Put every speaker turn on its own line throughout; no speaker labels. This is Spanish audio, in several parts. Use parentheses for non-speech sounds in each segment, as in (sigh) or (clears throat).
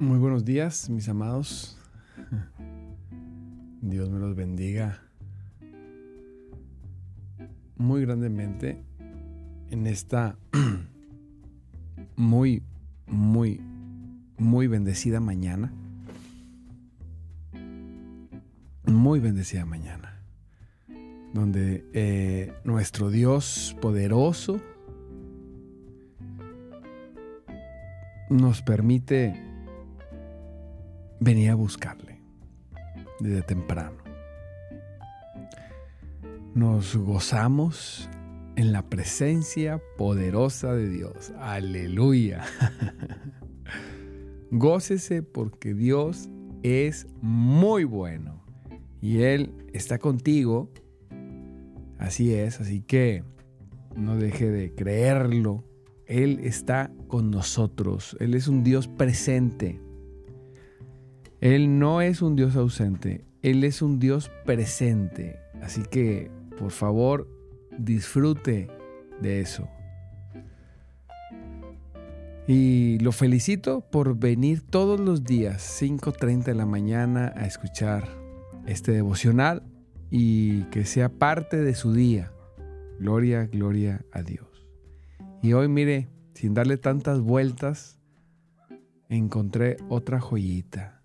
Muy buenos días, mis amados. Dios me los bendiga muy grandemente en esta (clears throat) muy, muy, muy bendecida mañana. Muy bendecida mañana. Donde eh, nuestro Dios poderoso nos permite venía a buscarle desde temprano. Nos gozamos en la presencia poderosa de Dios. Aleluya. (laughs) Gócese porque Dios es muy bueno y Él está contigo. Así es, así que no deje de creerlo. Él está con nosotros. Él es un Dios presente. Él no es un Dios ausente, Él es un Dios presente. Así que, por favor, disfrute de eso. Y lo felicito por venir todos los días, 5.30 de la mañana, a escuchar este devocional y que sea parte de su día. Gloria, gloria a Dios. Y hoy, mire, sin darle tantas vueltas, encontré otra joyita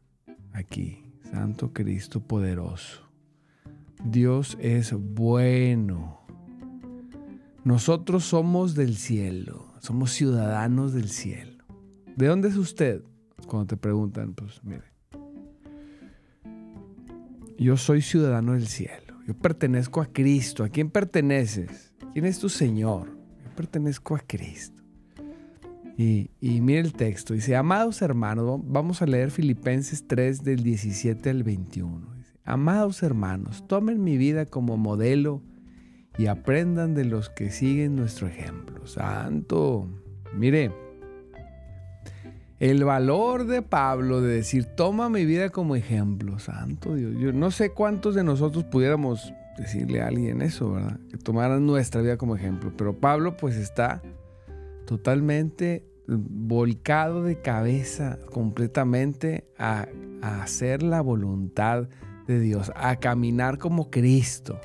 aquí. Santo Cristo poderoso. Dios es bueno. Nosotros somos del cielo, somos ciudadanos del cielo. ¿De dónde es usted? Cuando te preguntan, pues mire, yo soy ciudadano del cielo, yo pertenezco a Cristo. ¿A quién perteneces? ¿Quién es tu Señor? Yo pertenezco a Cristo. Y, mire el texto, dice, amados hermanos, vamos a leer Filipenses 3 del 17 al 21. amados hermanos, tomen mi vida como modelo y aprendan de los que siguen nuestro ejemplo. Santo, mire, el valor de Pablo de decir, toma mi vida como ejemplo, santo Dios. Yo no sé cuántos de nosotros pudiéramos decirle a alguien eso, ¿verdad? Que tomaran nuestra vida como ejemplo, pero Pablo pues está totalmente volcado de cabeza completamente a, hacer la voluntad de Dios, a caminar como Cristo.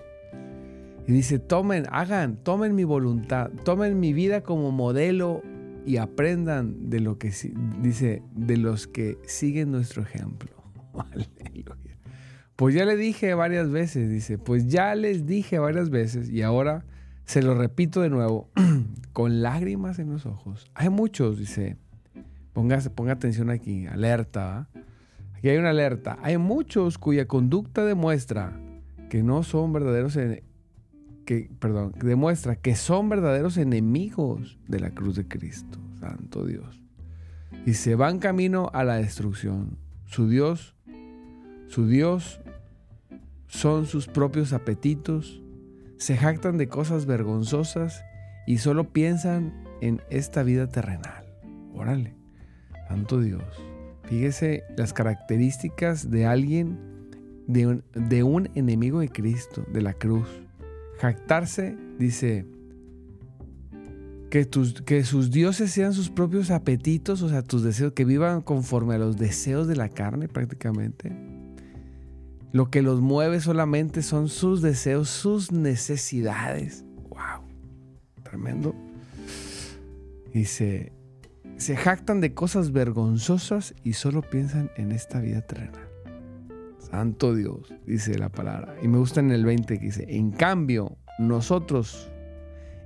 Y dice, tomen, hagan, tomen mi voluntad, tomen mi vida como modelo y aprendan de lo que dice, de los que siguen nuestro ejemplo. (laughs) Aleluya. Pues ya le dije varias veces, dice, pues ya les dije varias veces y ahora Se lo repito de nuevo, (clears throat) con lágrimas en los ojos. Hay muchos, dice, ponga, atención aquí, alerta. Aquí hay una alerta. Hay muchos cuya conducta demuestra que no son verdaderos, que, perdón, demuestra que son verdaderos enemigos de la cruz de Cristo, Santo Dios. Y se van camino a la destrucción. Su Dios, su Dios son sus propios apetitos, se jactan de cosas vergonzosas y solo piensan en esta vida terrenal. Órale, santo Dios. Fíjese las características de alguien, de un, enemigo de Cristo, de la cruz. Jactarse, dice, que, que sus dioses sean sus propios apetitos, o sea, tus deseos, que vivan conforme a los deseos de la carne prácticamente. Lo que los mueve solamente son sus deseos, sus necesidades. ¡Wow! Tremendo. Se, se jactan de cosas vergonzosas y solo piensan en esta vida terrenal. Santo Dios, dice la palabra. Y me gusta en el 20 que dice, en cambio, nosotros,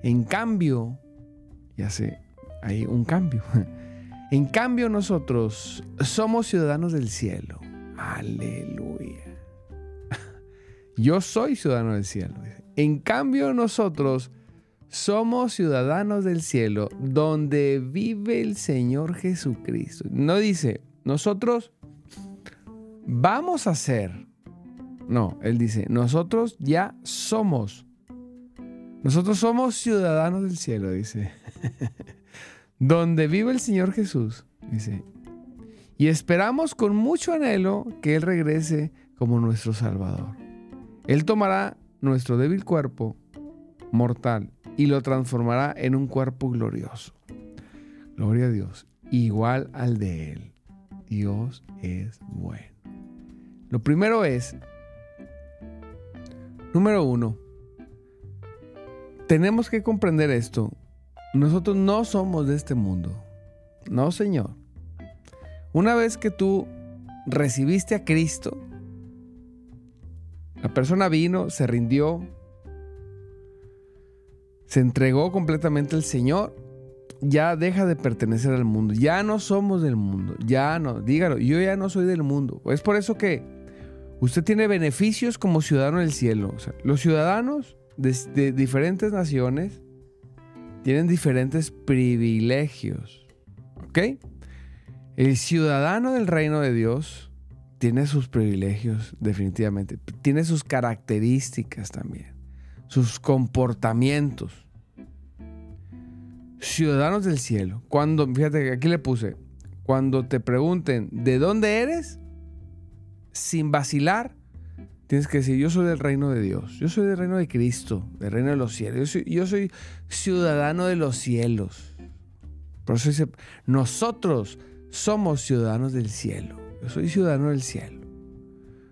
en cambio, ya sé, hay un cambio. (laughs) En cambio, nosotros somos ciudadanos del cielo. Aleluya. Yo soy ciudadano del cielo. En cambio, nosotros somos ciudadanos del cielo donde vive el Señor Jesucristo. No dice, nosotros vamos a ser. No, Él dice, nosotros ya somos. Nosotros somos ciudadanos del cielo, dice. (laughs) donde vive el Señor Jesús, dice. Y esperamos con mucho anhelo que Él regrese como nuestro Salvador. Él tomará nuestro débil cuerpo mortal y lo transformará en un cuerpo glorioso. Gloria a Dios, igual al de Él. Dios es bueno. Lo primero es, número uno, tenemos que comprender esto. Nosotros no somos de este mundo. No, Señor. Una vez que tú recibiste a Cristo, la persona vino, se rindió, se entregó completamente al Señor, ya deja de pertenecer al mundo. Ya no somos del mundo. Ya no, dígalo, yo ya no soy del mundo. Es por eso que usted tiene beneficios como ciudadano del cielo. los ciudadanos de, de diferentes naciones tienen diferentes privilegios. ¿Ok? El ciudadano del reino de Dios tiene sus privilegios, definitivamente. Tiene sus características también. Sus comportamientos. Ciudadanos del cielo. Cuando, fíjate, aquí le puse, cuando te pregunten de dónde eres, sin vacilar, tienes que decir, yo soy del reino de Dios, yo soy del reino de Cristo, del reino de los cielos, yo soy, yo soy ciudadano de los cielos. Por eso dice, nosotros somos ciudadanos del cielo. Yo soy ciudadano del cielo.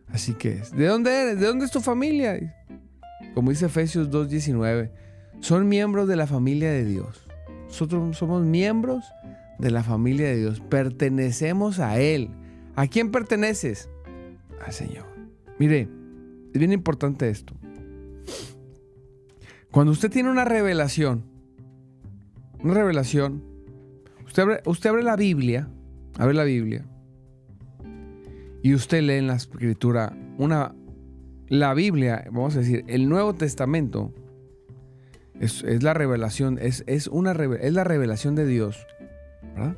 Así que, ¿de dónde eres? ¿De dónde es tu familia? Como dice Efesios 2.19, son miembros de la familia de Dios. Nosotros somos miembros de la familia de Dios. Pertenecemos a Él. ¿A quién perteneces? Al Señor. Mire, es bien importante esto. Cuando usted tiene una revelación, una revelación, usted abre, usted abre la Biblia, abre la Biblia, y usted lee en la escritura una, la Biblia, vamos a decir, el Nuevo Testamento, es, la revelación, es, es, una, es la revelación de Dios, ¿verdad?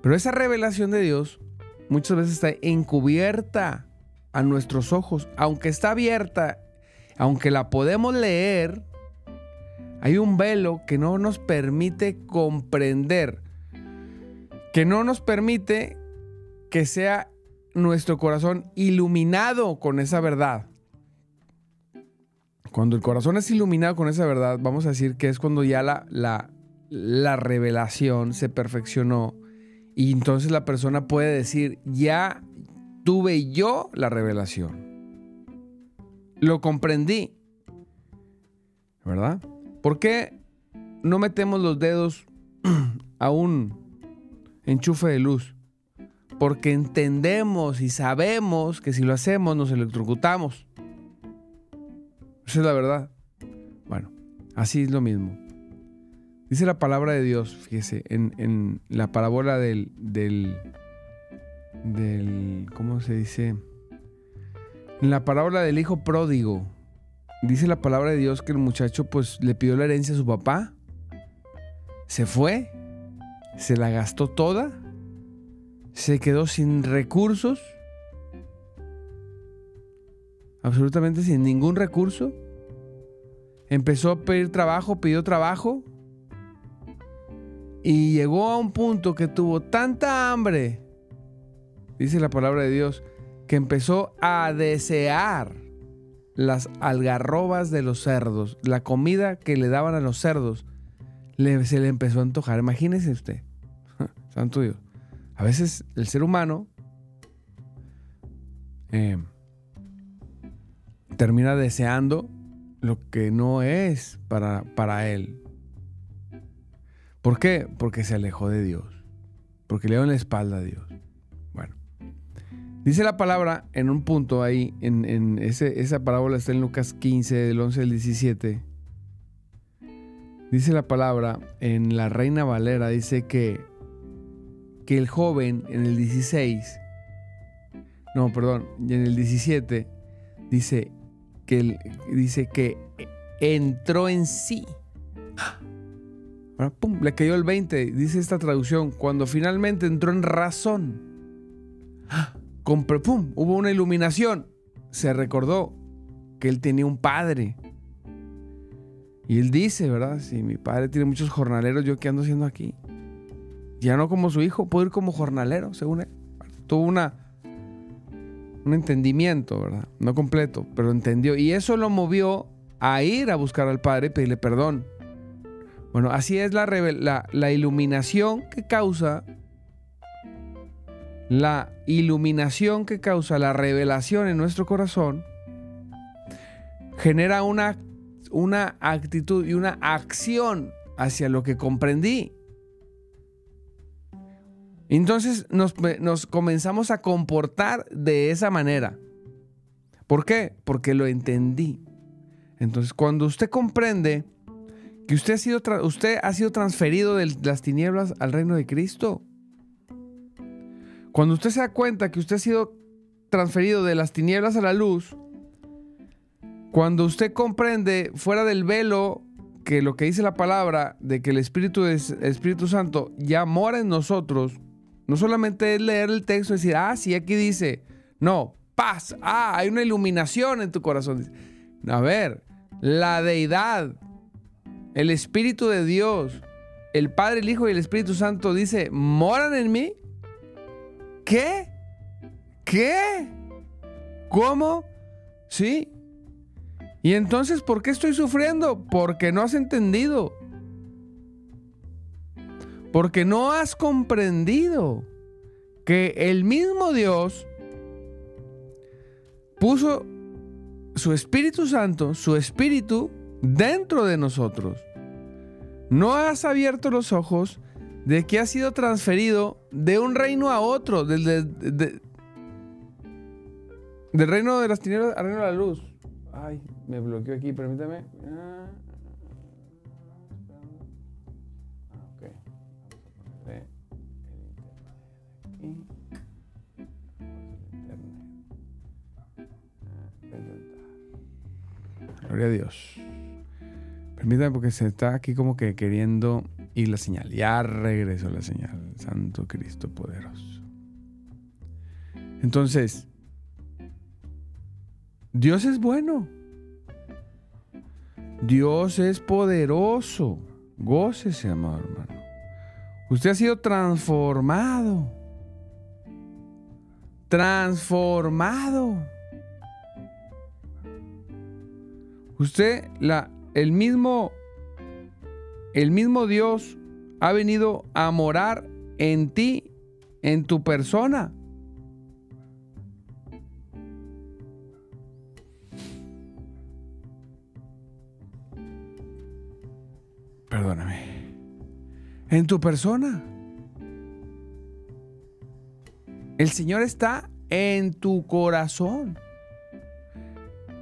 Pero esa revelación de Dios muchas veces está encubierta a nuestros ojos, aunque está abierta, aunque la podemos leer, hay un velo que no nos permite comprender, que no nos permite que sea nuestro corazón iluminado con esa verdad. Cuando el corazón es iluminado con esa verdad, vamos a decir que es cuando ya la, la, la revelación se perfeccionó y entonces la persona puede decir, ya tuve yo la revelación. Lo comprendí. ¿Verdad? ¿Por qué no metemos los dedos (clears throat) a un enchufe de luz? Porque entendemos y sabemos que si lo hacemos nos electrocutamos. Esa es la verdad. Bueno, Así es lo mismo. Dice la palabra de Dios, fíjese, en, la parábola del, del, del, ¿cómo se dice? En la parábola del hijo pródigo, dice la palabra de Dios que el muchacho pues le pidió la herencia a su papá, se fue, se la gastó toda, se quedó sin recursos, absolutamente sin ningún recurso, empezó a pedir trabajo, pidió trabajo, y llegó a un punto que tuvo tanta hambre, dice la palabra de Dios, que empezó a desear las algarrobas de los cerdos, la comida que le daban a los cerdos, se le empezó a antojar. Imagínese usted, (laughs) santo Dios. A veces el ser humano eh, termina deseando lo que no es para, para él. ¿Por qué? Porque se alejó de Dios. Porque le dio en la espalda a Dios. Bueno. Dice la palabra en un punto ahí, en, esa parábola está en Lucas 15, del 11 al 17. Dice la palabra en la Reina Valera, dice que, que el joven en el 16, no, perdón, en el 17, dice que, dice que entró en sí le cayó el 20, dice esta traducción, cuando finalmente entró en razón, pum, hubo una iluminación, se recordó que él tenía un padre. Y él dice, ¿verdad? Si mi padre tiene muchos jornaleros, ¿yo qué ando haciendo aquí? Ya no como su hijo, puedo ir como jornalero, según él. Tuvo una, un entendimiento, ¿verdad? No completo, pero entendió. Y eso lo movió a ir a buscar al padre y pedirle perdón. Bueno, así es la, la, iluminación que causa la iluminación que causa la revelación en nuestro corazón genera una, una actitud y una acción hacia lo que comprendí. Entonces nos, comenzamos a comportar de esa manera. ¿Por qué? Porque lo entendí. Entonces cuando usted comprende que usted ha sido, transferido de las tinieblas al reino de Cristo. Cuando usted se da cuenta que usted ha sido transferido de las tinieblas a la luz, cuando usted comprende fuera del velo que lo que dice la palabra de que el Espíritu, es, Espíritu Santo ya mora en nosotros, no solamente es leer el texto y decir, ah, sí, aquí dice, no, paz, ah, hay una iluminación en tu corazón. A ver, la deidad el Espíritu de Dios, el Padre, el Hijo y el Espíritu Santo dice, ¿moran en mí? ¿Qué? ¿Qué? ¿Cómo? Sí. ¿Y entonces por qué estoy sufriendo? Porque no has entendido. Porque no has comprendido que el mismo Dios puso su Espíritu Santo, su Espíritu, dentro de nosotros. No has abierto los ojos de que has sido transferido de un reino a otro, del, del reino de las tinieblas al reino de la luz. Ay, me bloqueó aquí, permítame. Ah, Gloria a Dios. Permítame porque se está aquí como que queriendo ir la señal. Ya regresó la señal. Santo Cristo poderoso. Entonces, Dios es bueno. Dios es poderoso. Gócese, amado hermano. Usted ha sido transformado. Transformado. Usted, la, el mismo, el mismo Dios ha venido a morar en ti, en tu persona. Perdóname. En tu persona. El Señor está en tu corazón.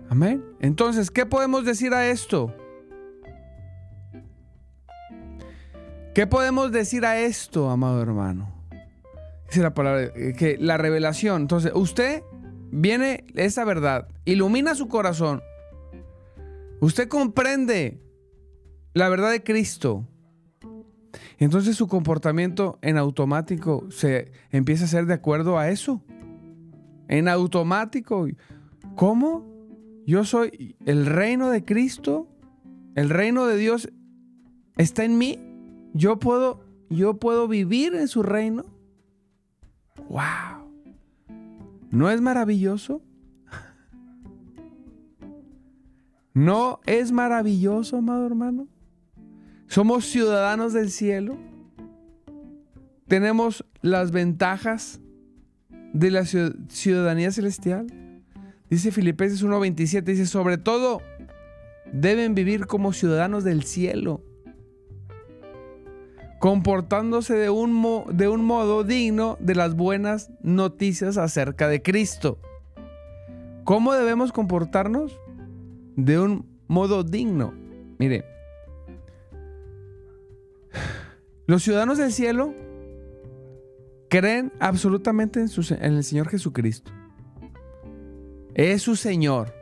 Amén. Entonces, ¿qué podemos decir a esto? ¿Qué podemos decir a esto, amado hermano? Dice la palabra, eh, que la revelación. Entonces, usted viene esa verdad, ilumina su corazón. Usted comprende la verdad de Cristo. Entonces su comportamiento en automático se empieza a ser de acuerdo a eso. En automático. ¿Cómo? Yo soy el reino de Cristo. El reino de Dios está en mí. Yo puedo, yo puedo vivir en su reino. ¡Wow! ¿No es maravilloso? ¿No es maravilloso, amado hermano? Somos ciudadanos del cielo. Tenemos las ventajas de la ciudadanía celestial. Dice Filipenses 1:27, dice, sobre todo, deben vivir como ciudadanos del cielo, comportándose de un, de un modo digno de las buenas noticias acerca de Cristo. ¿Cómo debemos comportarnos? De un modo digno. Mire, los ciudadanos del cielo creen absolutamente en, en, el Señor Jesucristo. Es su Señor.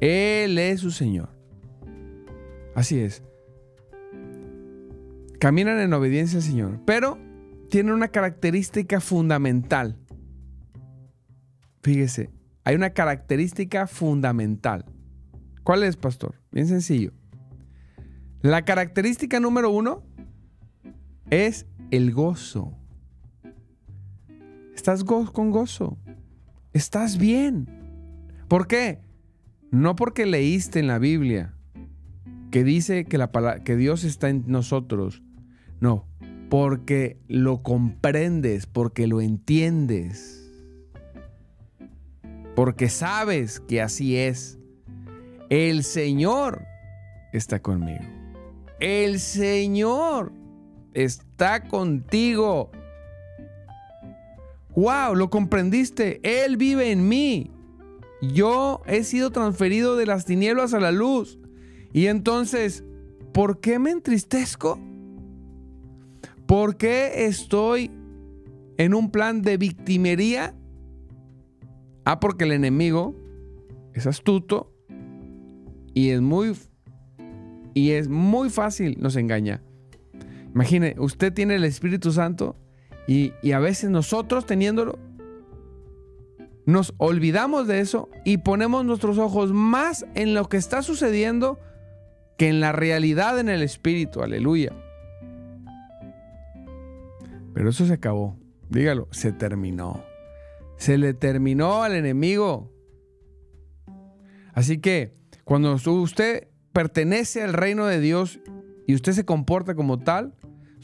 Él es su Señor. Así es. Caminan en obediencia al Señor, pero tienen una característica fundamental. Fíjese, hay una característica fundamental. ¿Cuál es, pastor? Bien sencillo. La característica número uno es el gozo. Estás con gozo. Estás bien. ¿Por qué? No porque leíste en la Biblia que dice que, la que Dios está en nosotros. No, porque lo comprendes, porque lo entiendes. Porque sabes que así es. El Señor está conmigo. El Señor está contigo. ¡Wow! Lo comprendiste. Él vive en mí. Yo he sido transferido de las tinieblas a la luz. Y entonces, ¿por qué me entristezco? ¿Por qué estoy en un plan de victimería? Ah, porque el enemigo es astuto y es muy y es muy fácil nos engaña. Imagine, usted tiene el Espíritu Santo y, a veces nosotros teniéndolo, nos olvidamos de eso y ponemos nuestros ojos más en lo que está sucediendo que en la realidad en el Espíritu. Aleluya. Pero eso se acabó. Dígalo, se terminó. Se le terminó al enemigo. Así que cuando usted pertenece al reino de Dios y usted se comporta como tal,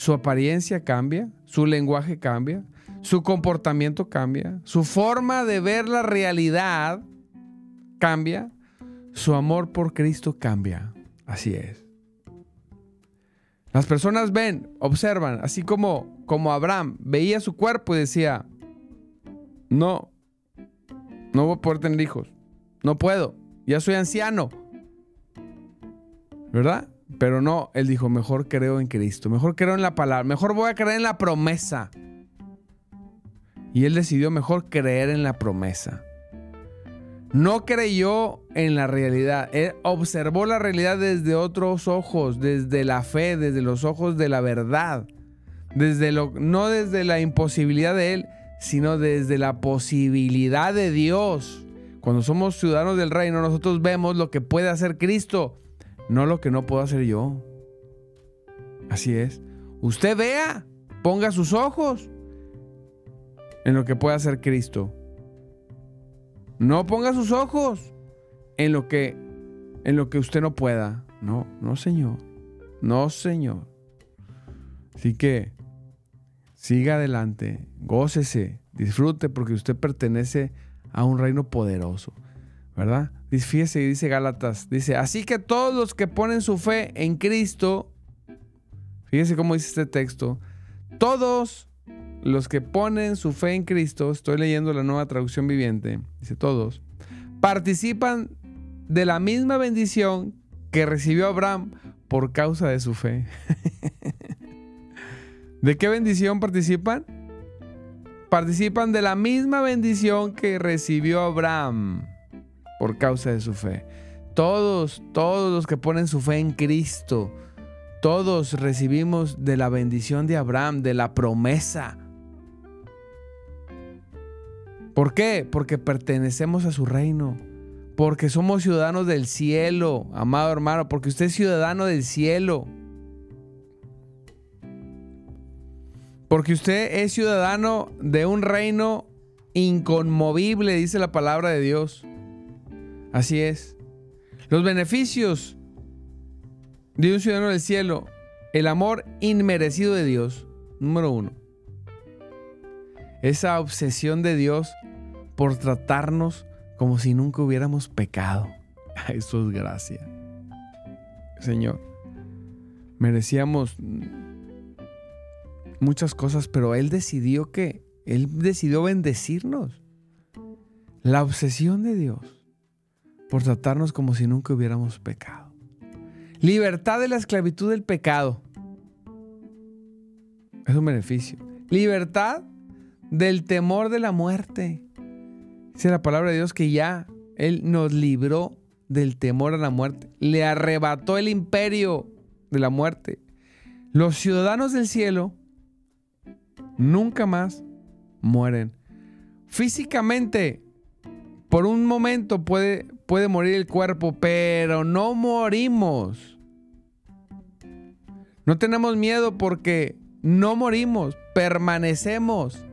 su apariencia cambia, su lenguaje cambia, su comportamiento cambia, su forma de ver la realidad cambia, su amor por Cristo cambia. Así es. Las personas ven, observan, así como, como Abraham veía su cuerpo y decía, no, no voy a poder tener hijos, no puedo, ya soy anciano. ¿Verdad? Pero no, él dijo, mejor creo en Cristo, mejor creo en la palabra, mejor voy a creer en la promesa. Y él decidió mejor creer en la promesa. No creyó en la realidad, él observó la realidad desde otros ojos, desde la fe, desde los ojos de la verdad, desde lo, no desde la imposibilidad de él, sino desde la posibilidad de Dios. Cuando somos ciudadanos del reino, nosotros vemos lo que puede hacer Cristo no lo que no puedo hacer yo. Así es. Usted vea, ponga sus ojos en lo que puede hacer Cristo. No ponga sus ojos en lo que en lo que usted no pueda. No, no, Señor. No, Señor. Así que siga adelante, gócese, disfrute porque usted pertenece a un reino poderoso, ¿verdad? Fíjese, dice Gálatas, dice, así que todos los que ponen su fe en Cristo, fíjese cómo dice este texto, todos los que ponen su fe en Cristo, estoy leyendo la nueva traducción viviente, dice todos, participan de la misma bendición que recibió Abraham por causa de su fe. (laughs) ¿De qué bendición participan? Participan de la misma bendición que recibió Abraham por causa de su fe. Todos, todos los que ponen su fe en Cristo, todos recibimos de la bendición de Abraham, de la promesa. ¿Por qué? Porque pertenecemos a su reino. Porque somos ciudadanos del cielo, amado hermano. Porque usted es ciudadano del cielo. Porque usted es ciudadano de un reino inconmovible, dice la palabra de Dios. Así es. Los beneficios de un ciudadano del cielo, el amor inmerecido de Dios, número uno. Esa obsesión de Dios por tratarnos como si nunca hubiéramos pecado. (laughs) Eso es gracia. Señor, merecíamos muchas cosas, pero Él decidió que, Él decidió bendecirnos. La obsesión de Dios por tratarnos como si nunca hubiéramos pecado. Libertad de la esclavitud del pecado. Es un beneficio. Libertad del temor de la muerte. Dice la palabra de Dios que ya Él nos libró del temor a la muerte. Le arrebató el imperio de la muerte. Los ciudadanos del cielo nunca más mueren. Físicamente, por un momento puede, puede morir el cuerpo, pero no morimos. No tenemos miedo porque no morimos, permanecemos.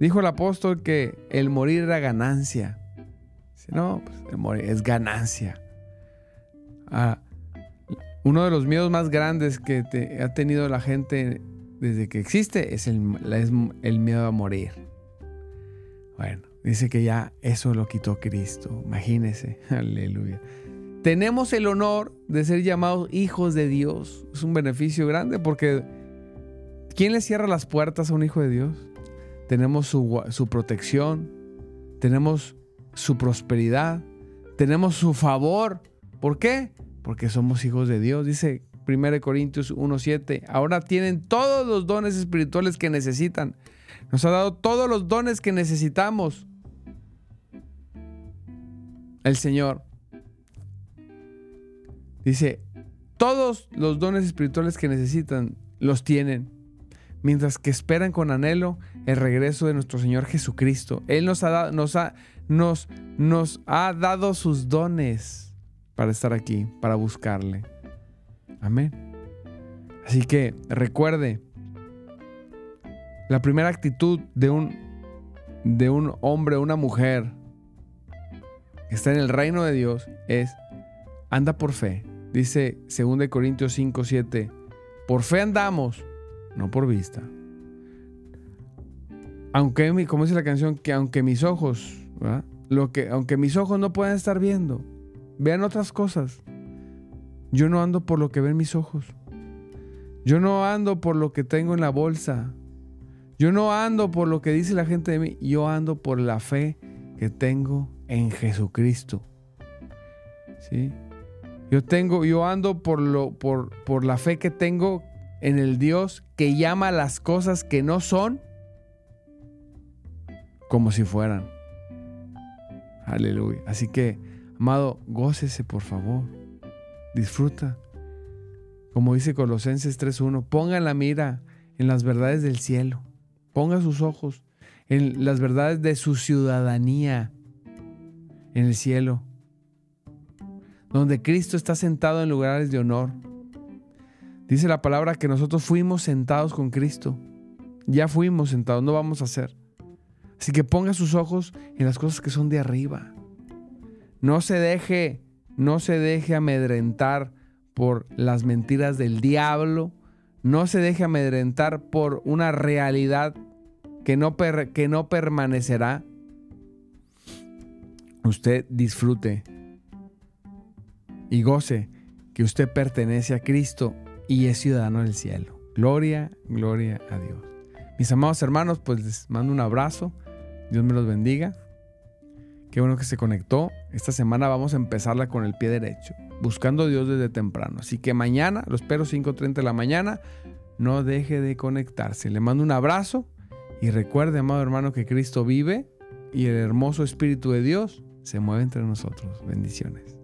Dijo el apóstol que el morir era ganancia. no, pues es ganancia. Ah, uno de los miedos más grandes que ha tenido la gente desde que existe es el, es el miedo a morir. Bueno, dice que ya eso lo quitó Cristo. Imagínese. (laughs) Aleluya. Tenemos el honor de ser llamados hijos de Dios. Es un beneficio grande porque ¿quién le cierra las puertas a un hijo de Dios? Tenemos su, su protección, tenemos su prosperidad, tenemos su favor. ¿Por qué? Porque somos hijos de Dios. Dice 1 Corintios 1.7. Ahora tienen todos los dones espirituales que necesitan. Nos ha dado todos los dones que necesitamos. El Señor. Dice, todos los dones espirituales que necesitan los tienen, mientras que esperan con anhelo el regreso de nuestro Señor Jesucristo. Él nos ha, nos ha, nos, nos ha dado sus dones para estar aquí, para buscarle. Amén. Así que recuerde, la primera actitud de un, de un hombre una mujer que está en el reino de Dios es anda por fe, Dice 2 Corintios 5, 7, por fe andamos, no por vista. Aunque, como dice la canción, que aunque mis ojos, Lo que, aunque mis ojos no puedan estar viendo, vean otras cosas. Yo no ando por lo que ven mis ojos. Yo no ando por lo que tengo en la bolsa. Yo no ando por lo que dice la gente de mí. Yo ando por la fe que tengo en Jesucristo. ¿Sí? Yo tengo, yo ando por, lo, por, por la fe que tengo en el Dios que llama las cosas que no son como si fueran. Aleluya. Así que, amado, gócese por favor. Disfruta. Como dice Colosenses 3.1, ponga la mira en las verdades del cielo. Ponga sus ojos en las verdades de su ciudadanía en el cielo donde Cristo está sentado en lugares de honor. Dice la palabra que nosotros fuimos sentados con Cristo. Ya fuimos sentados, no vamos a hacer. Así que ponga sus ojos en las cosas que son de arriba. No se deje, no se deje amedrentar por las mentiras del diablo. No se deje amedrentar por una realidad que no, que no permanecerá. Usted disfrute y goce que usted pertenece a Cristo y es ciudadano del cielo. Gloria, gloria a Dios. Mis amados hermanos, pues les mando un abrazo. Dios me los bendiga. Qué bueno que se conectó. Esta semana vamos a empezarla con el pie derecho, buscando a Dios desde temprano. Así que mañana, lo espero 5.30 de la mañana, no deje de conectarse. Le mando un abrazo y recuerde, amado hermano, que Cristo vive y el hermoso Espíritu de Dios se mueve entre nosotros. Bendiciones.